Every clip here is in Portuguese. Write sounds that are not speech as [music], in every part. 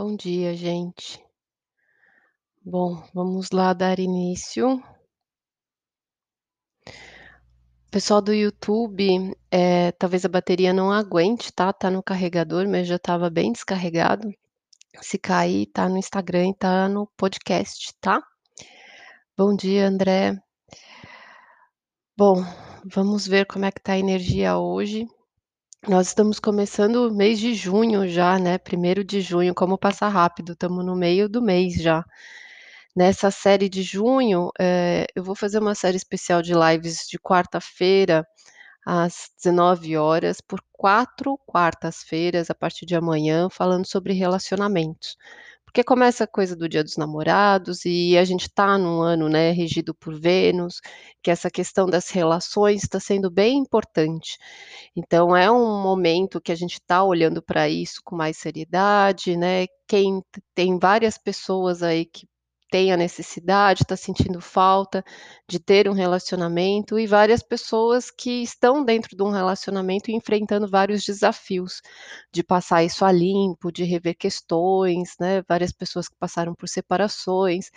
Bom dia, gente. Bom, vamos lá dar início. Pessoal do YouTube, eh, talvez a bateria não aguente, tá, tá no carregador, mas já estava bem descarregado. Se cair, tá no Instagram e tá no podcast, tá? Bom dia, André. Bom, vamos ver como é que tá a energia hoje. Nós estamos começando o mês de junho já, né, 1º de junho, como passa rápido, estamos no meio do mês já. Nessa série de junho, eh, eu vou fazer uma série especial de lives de quarta-feira, às 19h, por 4 quartas-feiras, a partir de amanhã, falando sobre relacionamentos. Porque começa a coisa do Dia dos Namorados e a gente tá num ano, né, regido por Vênus, que essa questão das relações está sendo bem importante. Então é um momento que a gente tá olhando pra isso com mais seriedade, né, quem tem várias pessoas aí que têm a necessidade, tá sentindo falta de ter um relacionamento, e várias pessoas que estão dentro de um relacionamento enfrentando vários desafios, de passar isso a limpo, de rever questões, né, várias pessoas que passaram por separações.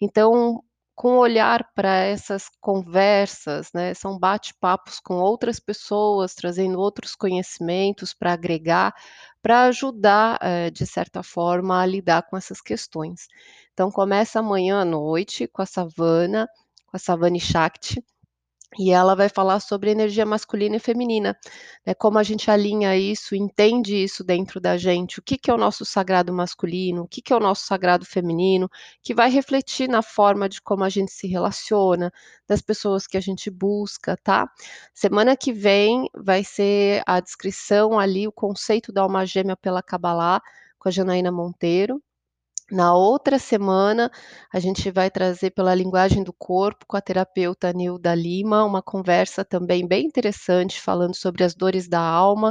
Então, com olhar pra essas conversas, né, são bate-papos com outras pessoas, trazendo outros conhecimentos pra agregar, pra ajudar, eh, de certa forma, a lidar com essas questões. Então começa amanhã à noite com a Savana, com a Savani Shakti, e ela vai falar sobre energia masculina e feminina, né, como a gente alinha isso, entende isso dentro da gente, o que que é o nosso sagrado masculino, o que que é o nosso sagrado feminino, que vai refletir na forma de como a gente se relaciona, das pessoas que a gente busca, tá. Semana que vem vai ser a descrição ali, o conceito da alma gêmea pela Cábala, com a Janaína Monteiro. Na outra semana, a gente vai trazer pela linguagem do corpo, com a terapeuta Nilda Lima, uma conversa também bem interessante, falando sobre as dores da alma,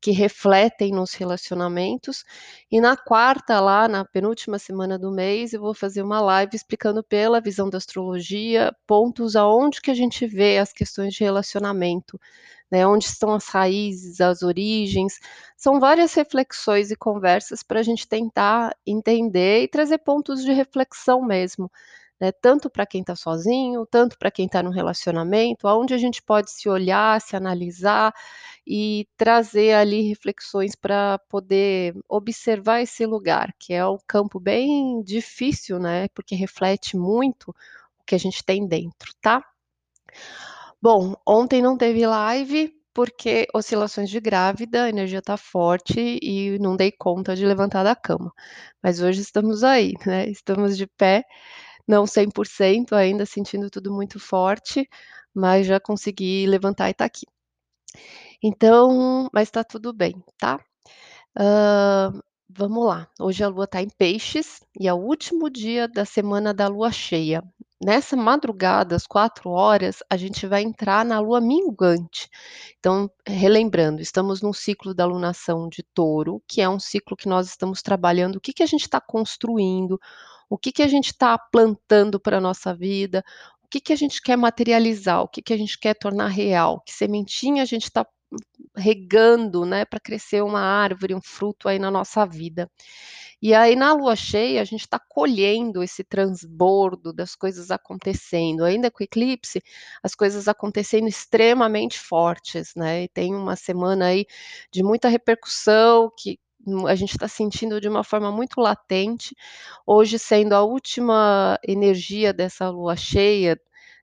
que refletem nos relacionamentos. E na quarta, lá na penúltima semana do mês, eu vou fazer uma live explicando pela visão da astrologia, pontos aonde que a gente vê as questões de relacionamento, né, onde estão as raízes, as origens. São várias reflexões e conversas pra gente tentar entender e trazer pontos de reflexão mesmo, né, tanto pra quem tá sozinho, tanto pra quem tá num relacionamento, aonde a gente pode se olhar, se analisar e trazer ali reflexões pra poder observar esse lugar, que é um campo bem difícil, né, porque reflete muito o que a gente tem dentro, tá. Bom, ontem não teve live, porque oscilações de grávida, a energia tá forte e não dei conta de levantar da cama. Mas hoje estamos aí, né, estamos de pé, não 100% ainda, sentindo tudo muito forte, mas já consegui levantar e tá aqui. Então mas tá tudo bem, tá. Hã, vamos lá, hoje a lua tá em peixes, e é o último dia da semana da lua cheia. Nessa madrugada, às 4h, a gente vai entrar na lua minguante. Então, relembrando, estamos num ciclo da lunação de Touro, que é um ciclo que nós estamos trabalhando o que que a gente tá construindo, o que que a gente tá plantando pra nossa vida, o que que a gente quer materializar, o que que a gente quer tornar real, que sementinha a gente tá regando, né, pra crescer uma árvore, um fruto aí na nossa vida. E aí na lua cheia, a gente tá colhendo esse transbordo das coisas acontecendo, ainda com o eclipse, as coisas acontecendo extremamente fortes, né, e tem uma semana aí de muita repercussão, que a gente tá sentindo de uma forma muito latente. Hoje sendo a última energia dessa lua cheia,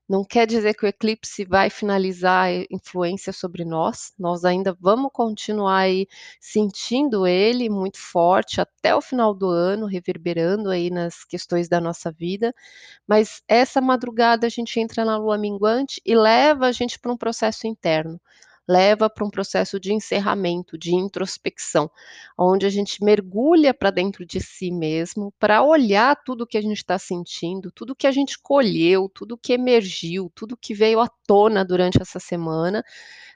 não quer dizer que o eclipse vai finalizar a influência sobre nós, nós ainda vamos continuar aí sentindo ele muito forte até o final do ano, reverberando aí nas questões da nossa vida, mas essa madrugada a gente entra na lua minguante e leva a gente pra um processo interno, leva pra um processo de encerramento, de introspecção, onde a gente mergulha pra dentro de si mesmo, pra olhar tudo que a gente tá sentindo, tudo que a gente colheu, tudo que emergiu, tudo que veio à tona durante essa semana,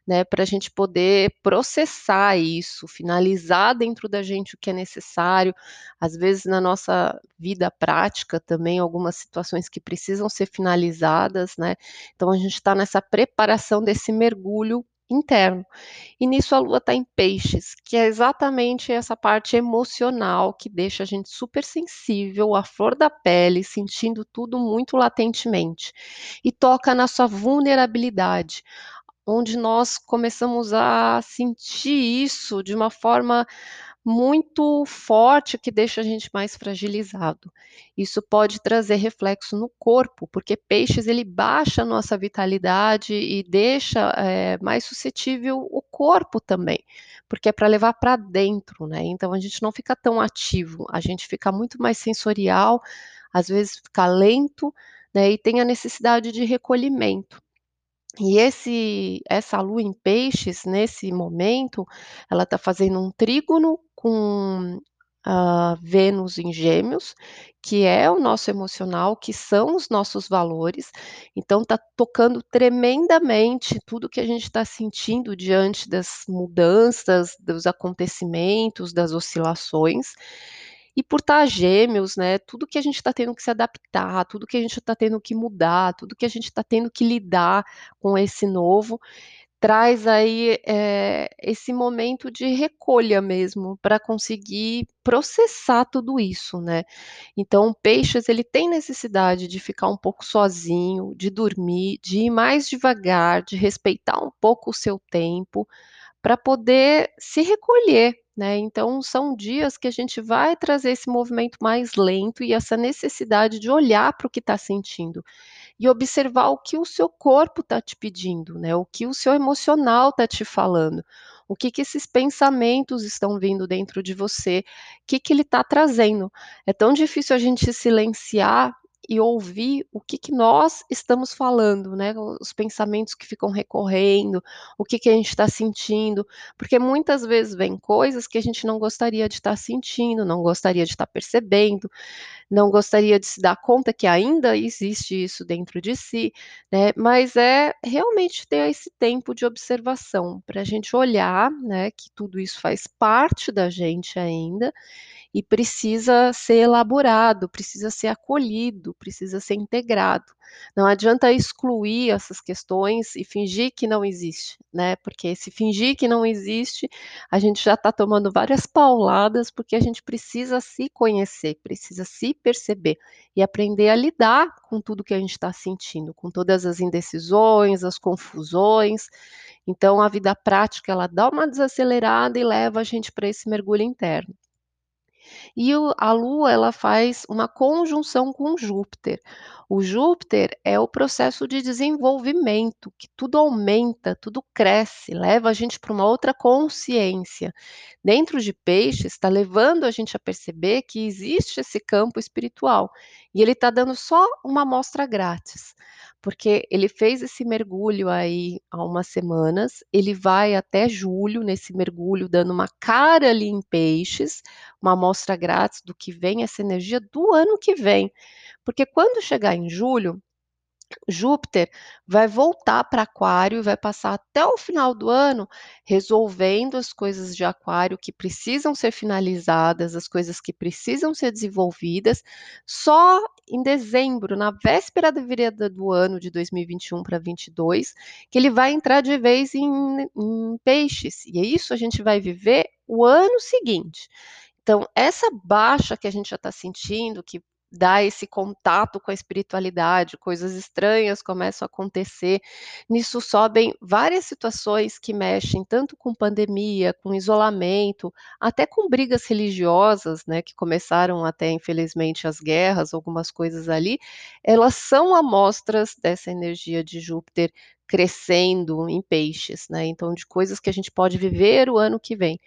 né, pra gente poder processar isso, finalizar dentro da gente o que é necessário, às vezes na nossa vida prática também, algumas situações que precisam ser finalizadas, né, então a gente tá nessa preparação desse mergulho interno. E nisso a lua está em peixes, que é exatamente essa parte emocional que deixa a gente super sensível, à flor da pele, sentindo tudo muito latentemente. E toca na sua vulnerabilidade, onde nós começamos a sentir isso de uma forma muito forte que deixa a gente mais fragilizado. Isso pode trazer reflexo no corpo, porque peixes ele baixa a nossa vitalidade e deixa é, mais suscetível o corpo também, porque é para levar para dentro, né? Então a gente não fica tão ativo, a gente fica muito mais sensorial, às vezes fica lento, né? E tem a necessidade de recolhimento. E esse essa lua em peixes, nesse momento, ela está fazendo um trígono com, hã, Vênus em Gêmeos, que é o nosso emocional, que são os nossos valores, então está tocando tremendamente tudo que a gente está sentindo diante das mudanças, dos acontecimentos, das oscilações. E por estar Gêmeos, né, tudo que a gente está tendo que se adaptar, tudo que a gente está tendo que mudar, tudo que a gente está tendo que lidar com esse novo, traz aí, eh, esse momento de recolha mesmo, para conseguir processar tudo isso, né. Então, Peixes ele tem necessidade de ficar um pouco sozinho, de dormir, de ir mais devagar, de respeitar um pouco o seu tempo, para poder se recolher, né. Então são dias que a gente vai trazer esse movimento mais lento e essa necessidade de olhar para o que está sentindo, e observar o que o seu corpo está te pedindo, né, o que o seu emocional está te falando, o que que esses pensamentos estão vindo dentro de você, que que ele está trazendo. É tão difícil a gente silenciar e ouvir o que que nós estamos falando, né, os pensamentos que ficam recorrendo, o que que a gente está sentindo, porque muitas vezes vem coisas que a gente não gostaria de estar sentindo, não gostaria de estar percebendo, não gostaria de se dar conta que ainda existe isso dentro de si, né, mas é realmente ter esse tempo de observação, para a gente olhar, né, que tudo isso faz parte da gente ainda, e precisa ser elaborado, precisa ser acolhido, precisa ser integrado. Não adianta excluir essas questões e fingir que não existe, né, porque se fingir que não existe, a gente já está tomando várias pauladas, porque a gente precisa se conhecer, precisa se perceber e aprender a lidar com tudo que a gente está sentindo, com todas as indecisões, as confusões. Então a vida prática ela dá uma desacelerada e leva a gente para esse mergulho interno. E o a Lua, ela faz uma conjunção com Júpiter. O Júpiter é o processo de desenvolvimento, que tudo aumenta, tudo cresce, leva a gente para uma outra consciência. Dentro de Peixes, está levando a gente a perceber que existe esse campo espiritual, e ele está dando só uma amostra grátis, porque ele fez esse mergulho aí há umas semanas, ele vai até julho nesse mergulho, dando uma cara ali em Peixes, uma amostra grátis do que vem, essa energia do ano que vem. Porque quando chegar em julho, Júpiter vai voltar para Aquário e vai passar até o final do ano resolvendo as coisas de Aquário que precisam ser finalizadas, as coisas que precisam ser desenvolvidas. Só em dezembro, na véspera da virada do ano de 2021 para 22, que ele vai entrar de vez em, em Peixes. E é isso a gente vai viver o ano seguinte. Então, essa baixa que a gente já está sentindo, que dá esse contato com a espiritualidade, coisas estranhas começam a acontecer. Nisso sobem várias situações que mexem tanto com pandemia, com isolamento, até com brigas religiosas, né, que começaram até infelizmente as guerras, algumas coisas ali, elas são amostras dessa energia de Júpiter crescendo em peixes, né? Então de coisas que a gente pode viver o ano que vem.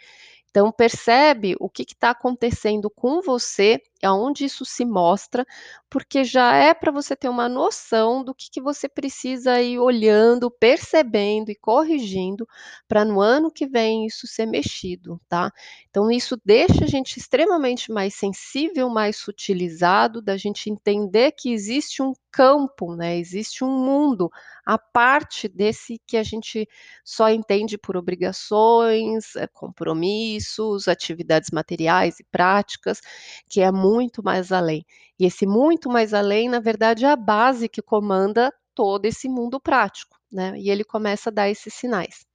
Então percebe o que está acontecendo com você, aonde isso se mostra, porque já é para você ter uma noção do que, que você precisa ir olhando, percebendo e corrigindo, para no ano que vem isso ser mexido, tá? Então isso deixa a gente extremamente mais sensível, mais sutilizado, da gente entender que existe um campo, né? Existe um mundo a parte desse que a gente só entende por obrigações, eh, compromissos, atividades materiais e práticas, que é muito mais além. E esse muito mais além, na verdade, é a base que comanda todo esse mundo prático, né? E ele começa a dar esses sinais.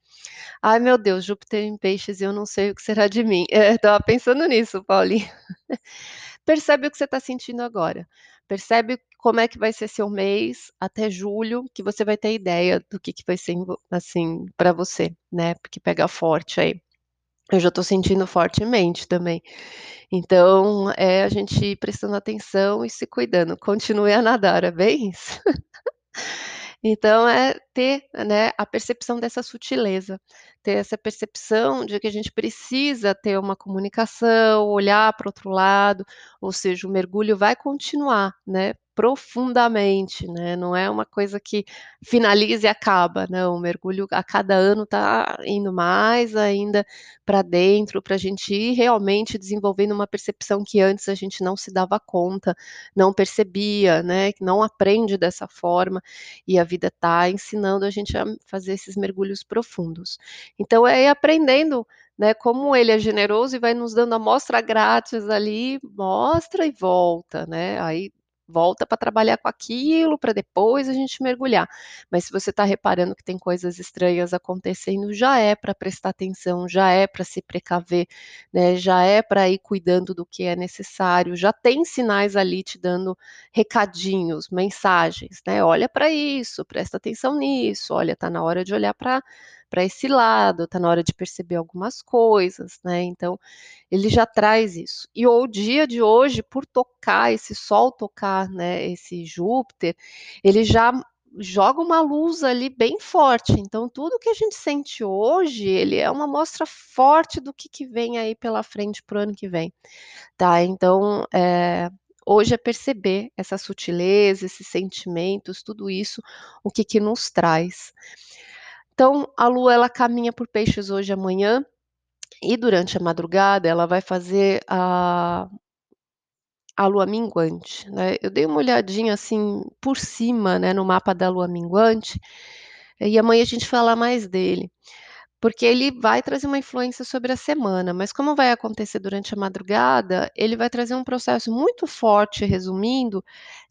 Ai meu Deus, Júpiter em peixes eu não sei o que será de mim. É, estava pensando nisso, Paulinho. [laughs] Percebe o que você está sentindo agora. Percebe como é que vai ser seu mês até julho, que você vai ter ideia do que, que vai ser assim para você, né? Porque pega forte aí. Eu já estou sentindo fortemente também. Então, é a gente prestando atenção e se cuidando. Continue a nadar, é bem isso? [laughs] Então é ter, né, a percepção dessa sutileza, ter essa percepção de que a gente precisa ter uma comunicação, olhar para outro lado, ou seja, o mergulho vai continuar, né, profundamente, né, não é uma coisa que finaliza e acaba, não, o mergulho a cada ano está indo mais ainda para dentro, para a gente ir realmente desenvolvendo uma percepção que antes a gente não se dava conta, não percebia, né, que não aprende dessa forma, e a vida está ensinando a gente a fazer esses mergulhos profundos. Então é ir aprendendo, né, como ele é generoso e vai nos dando amostra grátis ali, mostra e volta, né, aí volta para trabalhar com aquilo, para depois a gente mergulhar. Mas se você está reparando que tem coisas estranhas acontecendo, já é para prestar atenção, já é para se precaver, né? Já é para ir cuidando do que é necessário, já tem sinais ali te dando recadinhos, mensagens, né? Olha para isso, presta atenção nisso, olha, tá na hora de olhar para para esse lado, está na hora de perceber algumas coisas, né? Então, ele já traz isso. E o dia de hoje, por tocar esse Sol tocar, né, esse Júpiter, ele já joga uma luz ali bem forte. Então, tudo que a gente sente hoje, ele é uma mostra forte do que, que vem aí pela frente para o ano que vem, tá? Então, é, hoje é perceber essa sutileza, esses sentimentos, tudo isso, o que que nos traz. Então, a Lua ela caminha por peixes hoje amanhã, e durante a madrugada ela vai fazer a a lua minguante, né. Eu dei uma olhadinha, assim, por cima, né, no mapa da lua minguante, e amanhã a gente fala mais dele, porque ele vai trazer uma influência sobre a semana, mas como vai acontecer durante a madrugada, ele vai trazer um processo muito forte, resumindo,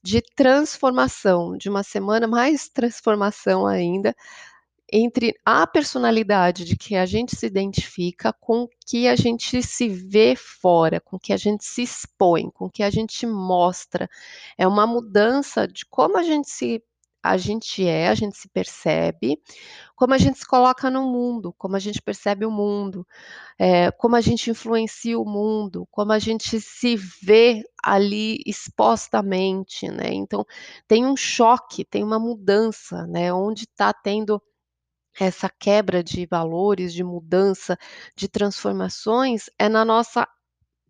de transformação, de uma semana mais transformação ainda, entre a personalidade de que a gente se identifica com que a gente se vê fora, com que a gente se expõe, com que a gente mostra. É uma mudança de como a gente se a gente é, a gente se percebe, como a gente se coloca no mundo, como a gente percebe o mundo, é, como a gente influencia o mundo, como a gente se vê ali expostamente, né? Então tem um choque, tem uma mudança, né? Onde está tendo essa quebra de valores, de mudança, de transformações, é na nossa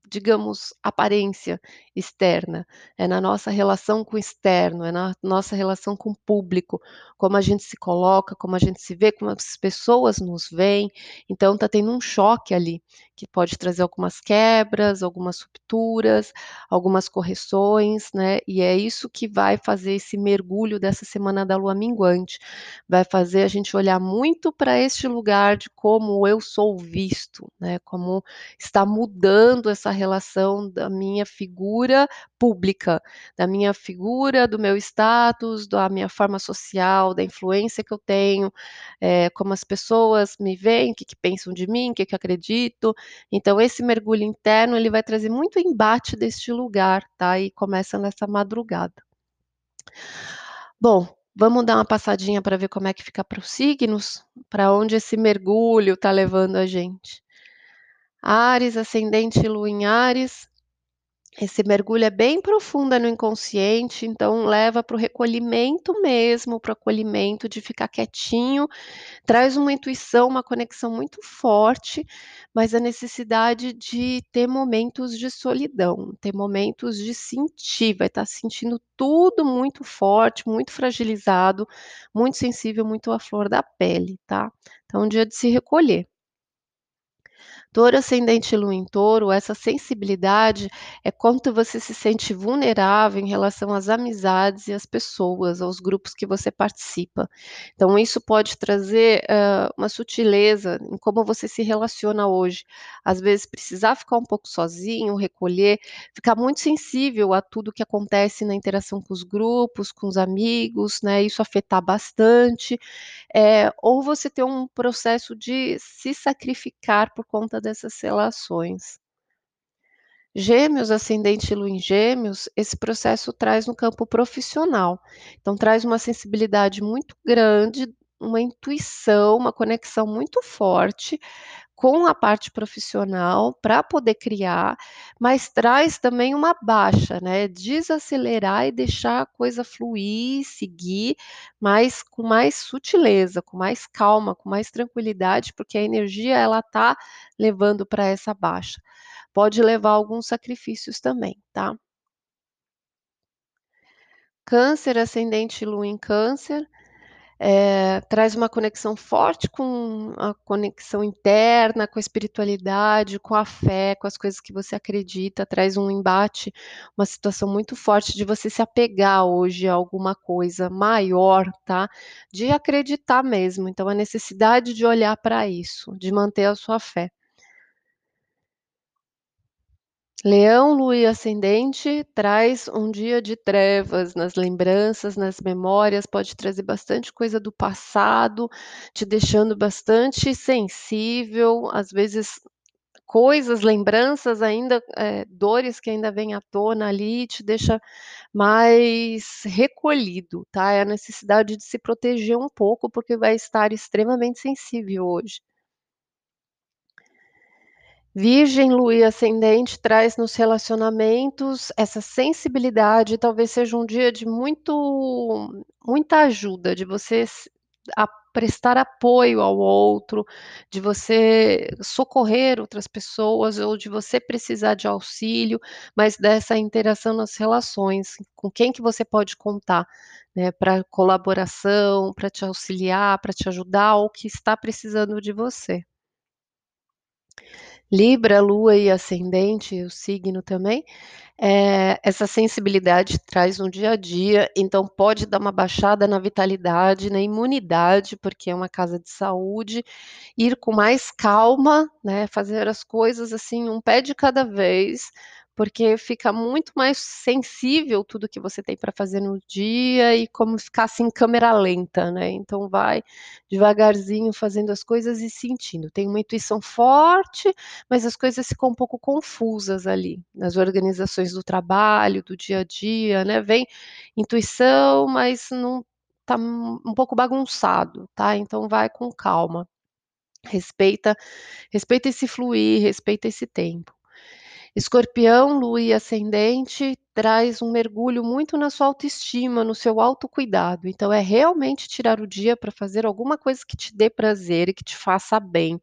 digamos, aparência externa, é na nossa relação com o externo, é na nossa relação com o público, como a gente se coloca, como a gente se vê, como as pessoas nos veem. Então está tendo um choque ali, que pode trazer algumas quebras, algumas rupturas, algumas correções, né? E é isso que vai fazer esse mergulho dessa semana da lua minguante. Vai fazer a gente olhar muito para este lugar de como eu sou visto, né? Como está mudando essa relação da minha figura pública, da minha figura, do meu status, da minha forma social, da influência que eu tenho, é, como as pessoas me veem, o que, que pensam de mim, o que, que acredito. Então, esse mergulho interno, ele vai trazer muito embate deste lugar, tá? E começa nessa madrugada. Bom, vamos dar uma passadinha para ver como é que fica para os signos, para onde esse mergulho está levando a gente. Ares, ascendente lua em Ares. Esse mergulho é bem profundo no inconsciente, então leva para o recolhimento mesmo, para o acolhimento de ficar quietinho, traz uma intuição, uma conexão muito forte, mas a necessidade de ter momentos de solidão, ter momentos de sentir, vai estar sentindo tudo muito forte, muito fragilizado, muito sensível, muito à flor da pele, tá? Então, é um dia de se recolher. Touro ascendente lua em touro, essa sensibilidade é quanto você se sente vulnerável em relação às amizades e às pessoas, aos grupos que você participa. Então isso pode trazer, hã, uma sutileza em como você se relaciona hoje. Às vezes precisar ficar um pouco sozinho, recolher, ficar muito sensível a tudo que acontece na interação com os grupos, com os amigos, né, isso afetar bastante, eh, ou você ter um processo de se sacrificar por conta dessas relações. Gêmeos, ascendente lua em gêmeos, esse processo traz no campo profissional. Então traz uma sensibilidade muito grande, uma intuição, uma conexão muito forte com a parte profissional para poder criar, mas traz também uma baixa, né, desacelerar e deixar a coisa fluir, seguir, mas com mais sutileza, com mais calma, com mais tranquilidade, porque a energia ela tá levando para essa baixa. Pode levar alguns sacrifícios também, tá? Câncer, ascendente lua em câncer, eh, traz uma conexão forte com a conexão interna, com a espiritualidade, com a fé, com as coisas que você acredita, traz um embate, uma situação muito forte de você se apegar hoje a alguma coisa maior, tá, de acreditar mesmo, então a necessidade de olhar para isso, de manter a sua fé. Leão, lua e ascendente traz um dia de trevas nas lembranças, nas memórias, pode trazer bastante coisa do passado, te deixando bastante sensível, às vezes coisas, lembranças ainda, eh, dores que ainda vêm à tona ali, te deixa mais recolhido, tá, é a necessidade de se proteger um pouco, porque vai estar extremamente sensível hoje. Virgem, lua e ascendente traz nos relacionamentos essa sensibilidade, talvez seja um dia de muito muita ajuda, de você prestar apoio ao outro, de você socorrer outras pessoas ou de você precisar de auxílio, mas dessa interação nas relações, com quem que você pode contar, né, pra colaboração, pra te auxiliar, pra te ajudar ou que está precisando de você. Libra, lua e ascendente, o signo também, eh, essa sensibilidade traz no dia a dia, então pode dar uma baixada na vitalidade, na imunidade, porque é uma casa de saúde, ir com mais calma, né, fazer as coisas, assim, um pé de cada vez, porque fica muito mais sensível tudo que você tem para fazer no dia e como ficar, assim, câmera lenta, né, então vai devagarzinho fazendo as coisas e sentindo. Tem uma intuição forte, mas as coisas ficam um pouco confusas ali, nas organizações do trabalho, do dia a dia, né, vem intuição, mas não tá um pouco bagunçado, tá, então vai com calma. Respeita respeita esse fluir, respeita esse tempo. Escorpião, lua e ascendente, traz um mergulho muito na sua autoestima, no seu autocuidado, então é realmente tirar o dia para fazer alguma coisa que te dê prazer e que te faça bem,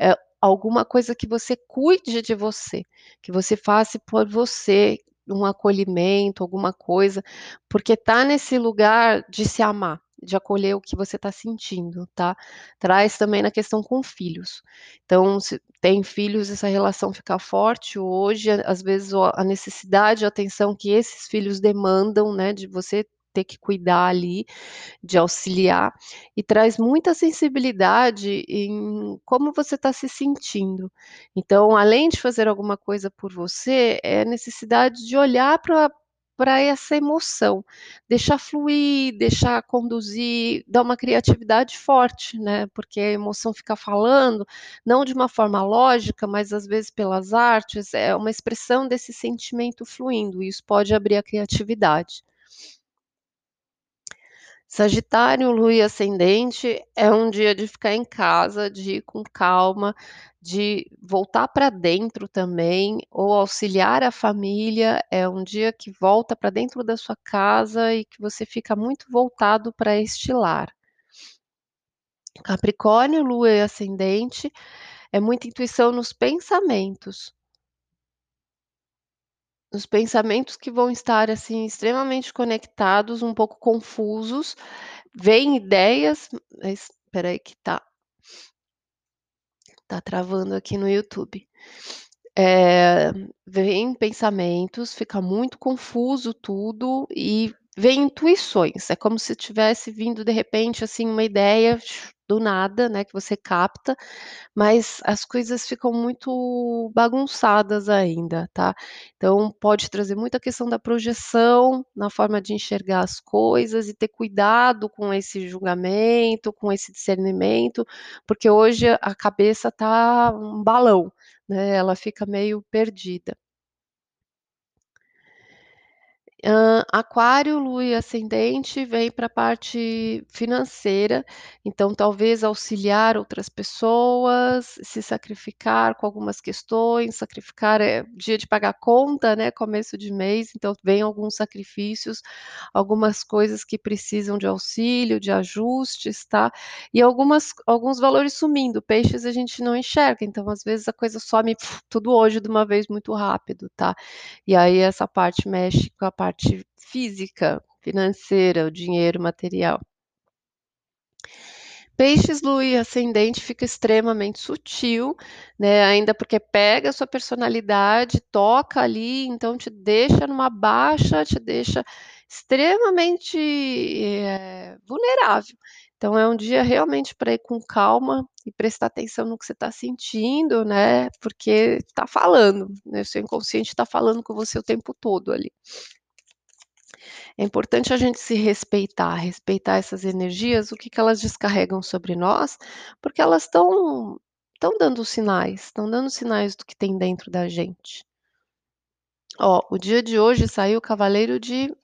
eh, alguma coisa que você cuide de você, que você faça por você, um acolhimento, alguma coisa, porque tá nesse lugar de se amar, de acolher o que você tá sentindo, tá. Traz também na questão com filhos, então se tem filhos, essa relação fica forte hoje, às vezes a necessidade, a atenção que esses filhos demandam, né, de você ter que cuidar ali, de auxiliar, e traz muita sensibilidade em como você tá se sentindo. Então, além de fazer alguma coisa por você, é necessidade de olhar pra pra essa emoção, deixar fluir, deixar conduzir, dar uma criatividade forte, né, porque a emoção fica falando, não de uma forma lógica, mas às vezes pelas artes, é uma expressão desse sentimento fluindo, e isso pode abrir a criatividade. Sagitário, lua e ascendente, é um dia de ficar em casa, de ir com calma, de voltar pra dentro também, ou auxiliar a família, é um dia que volta pra dentro da sua casa e que você fica muito voltado pra este lar. Capricórnio, lua e ascendente, é muita intuição nos pensamentos. Os pensamentos que vão estar, assim, extremamente conectados, um pouco confusos, vêm ideias espera aí que tá Tá travando aqui no YouTube. Eh, vem pensamentos, fica muito confuso tudo e vem intuições, é como se tivesse vindo de repente, assim, uma ideia do nada, né, que você capta, mas as coisas ficam muito bagunçadas ainda, tá. Então pode trazer muita questão da projeção, na forma de enxergar as coisas e ter cuidado com esse julgamento, com esse discernimento, porque hoje a cabeça tá um balão, né, ela fica meio perdida. Aquário, lua e ascendente vem pra parte financeira, então talvez auxiliar outras pessoas, se sacrificar com algumas questões, sacrificar, eh, dia de pagar conta, né, começo de mês, então vem alguns sacrifícios, algumas coisas que precisam de auxílio, de ajustes, tá. E algumas alguns valores sumindo, peixes a gente não enxerga, então às vezes a coisa some tudo hoje de uma vez muito rápido, tá. E aí essa parte mexe com a parte física, financeira, o dinheiro material. Peixes, lua e ascendente fica extremamente sutil, né, ainda porque pega a sua personalidade, toca ali, então te deixa numa baixa, te deixa extremamente, eh, vulnerável. Então é um dia realmente pra ir com calma e prestar atenção no que você tá sentindo, né, porque tá falando, né, o seu inconsciente tá falando com você o tempo todo ali. É importante a gente se respeitar, respeitar essas energias, o que que elas descarregam sobre nós, porque elas estão estão dando sinais, estão dando sinais do que tem dentro da gente. Ó, o dia de hoje saiu o cavaleiro de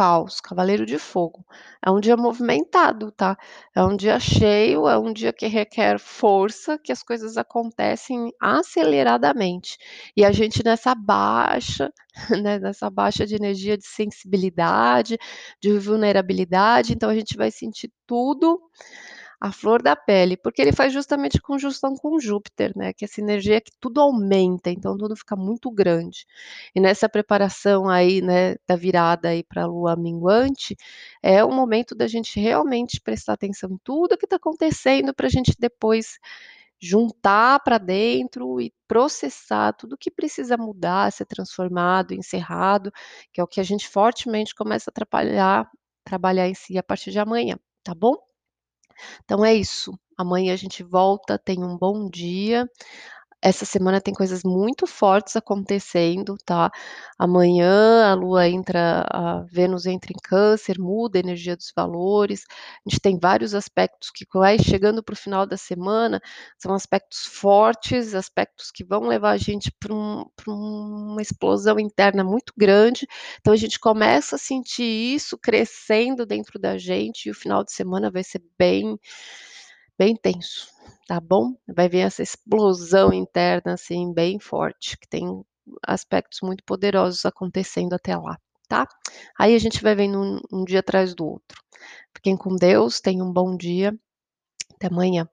paus, cavaleiro de fogo. É um dia movimentado, tá. É um dia cheio, é um dia que requer força, que as coisas acontecem aceleradamente. E a gente nessa baixa, [laughs] né, nessa baixa de energia de sensibilidade, de vulnerabilidade, então a gente vai sentir tudo à flor da pele, porque ele faz justamente conjunção com Júpiter, né, que essa energia que tudo aumenta, então tudo fica muito grande. E nessa preparação aí, né, da virada aí pra lua minguante, é o momento da gente realmente prestar atenção em tudo que tá acontecendo, pra gente depois juntar pra dentro e processar tudo que precisa mudar, ser transformado, encerrado, que é o que a gente fortemente começa a atrapalhar trabalhar em si a partir de amanhã, tá bom? Então é isso, amanhã a gente volta, tenha um bom dia. Essa semana tem coisas muito fortes acontecendo, tá. Amanhã a lua entra a Vênus entra em câncer, muda a energia dos valores, a gente tem vários aspectos que vai chegando para o final da semana, são aspectos fortes, aspectos que vão levar a gente pra um uma explosão interna muito grande, então a gente começa a sentir isso crescendo dentro da gente e o final de semana vai ser bem bem tenso, tá bom? Vai vir essa explosão interna, assim, bem forte, que tem aspectos muito poderosos acontecendo até lá, tá? Aí a gente vai vendo um um dia atrás do outro. Fiquem com Deus, tenham um bom dia. Até amanhã.